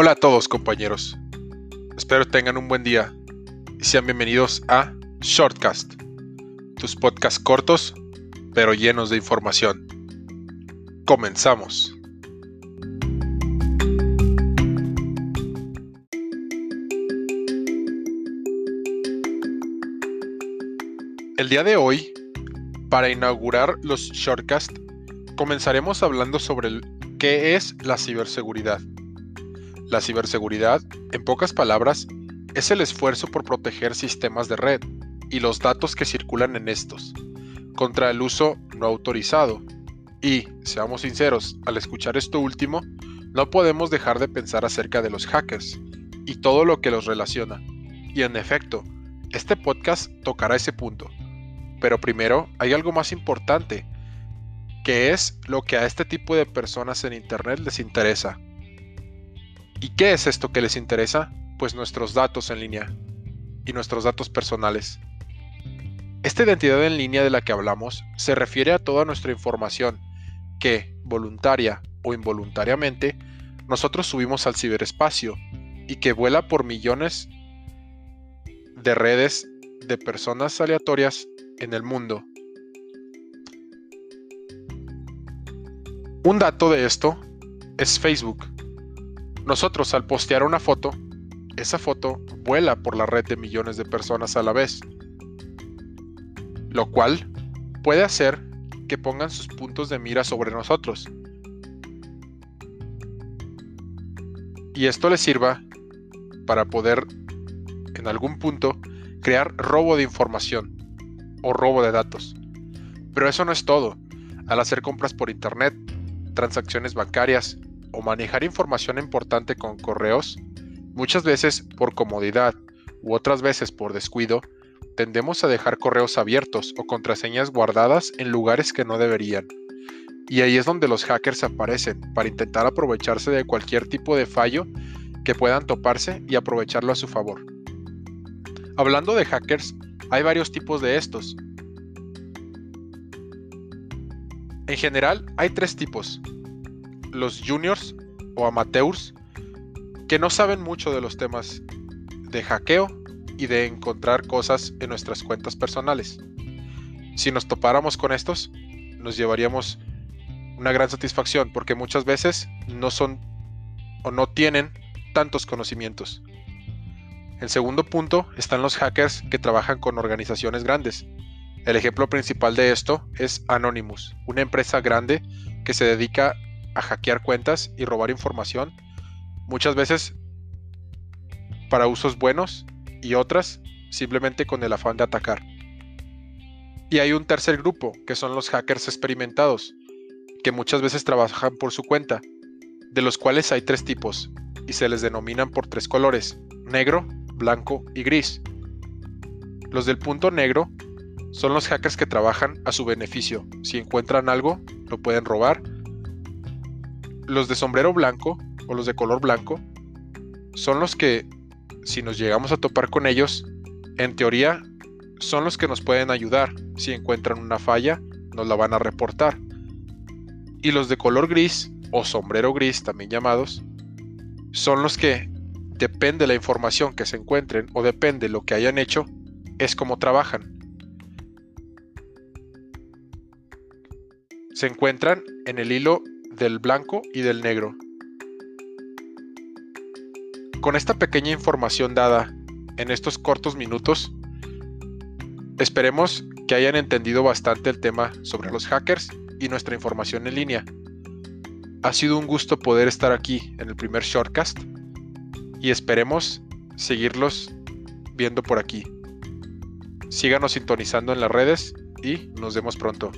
Hola a todos compañeros, espero tengan un buen día y sean bienvenidos a Shortcast, tus podcasts cortos pero llenos de información. Comenzamos. El día de hoy, para inaugurar los Shortcast, comenzaremos hablando sobre qué es la ciberseguridad. La ciberseguridad, en pocas palabras, es el esfuerzo por proteger sistemas de red y los datos que circulan en estos contra el uso no autorizado. Y, seamos sinceros, al escuchar esto último, no podemos dejar de pensar acerca de los hackers y todo lo que los relaciona. Y en efecto, este podcast tocará ese punto. Pero primero hay algo más importante, que es lo que a este tipo de personas en Internet les interesa. ¿Y qué es esto que les interesa? Pues nuestros datos en línea y nuestros datos personales. Esta identidad en línea de la que hablamos se refiere a toda nuestra información que, voluntaria o involuntariamente, nosotros subimos al ciberespacio y que vuela por millones de redes de personas aleatorias en el mundo. Un dato de esto es Facebook. Nosotros al postear una foto, esa foto vuela por la red de millones de personas a la vez, lo cual puede hacer que pongan sus puntos de mira sobre nosotros. Y esto les sirva para poder, en algún punto, crear robo de información o robo de datos. Pero eso no es todo. Al hacer compras por Internet, transacciones bancarias, o manejar información importante con correos, muchas veces por comodidad u otras veces por descuido, tendemos a dejar correos abiertos o contraseñas guardadas en lugares que no deberían. Y ahí es donde los hackers aparecen para intentar aprovecharse de cualquier tipo de fallo que puedan toparse y aprovecharlo a su favor. Hablando de hackers, hay varios tipos de estos. En general, hay tres tipos los juniors o amateurs que no saben mucho de los temas de hackeo y de encontrar cosas en nuestras cuentas personales. Si nos topáramos con estos, nos llevaríamos una gran satisfacción porque muchas veces no son o no tienen tantos conocimientos. El segundo punto están los hackers que trabajan con organizaciones grandes. El ejemplo principal de esto es Anonymous, una empresa grande que se dedica a hackear cuentas y robar información, muchas veces para usos buenos y otras simplemente con el afán de atacar. Y hay un tercer grupo, que son los hackers experimentados, que muchas veces trabajan por su cuenta, de los cuales hay tres tipos, y se les denominan por tres colores, negro, blanco y gris. Los del punto negro son los hackers que trabajan a su beneficio. Si encuentran algo, lo pueden robar los de sombrero blanco o los de color blanco son los que, si nos llegamos a topar con ellos, en teoría son los que nos pueden ayudar. Si encuentran una falla, nos la van a reportar. Y los de color gris o sombrero gris, también llamados, son los que, depende de la información que se encuentren o depende de lo que hayan hecho, es como trabajan. Se encuentran en el hilo del blanco y del negro. Con esta pequeña información dada en estos cortos minutos, esperemos que hayan entendido bastante el tema sobre los hackers y nuestra información en línea. Ha sido un gusto poder estar aquí en el primer shortcast y esperemos seguirlos viendo por aquí. Síganos sintonizando en las redes y nos vemos pronto.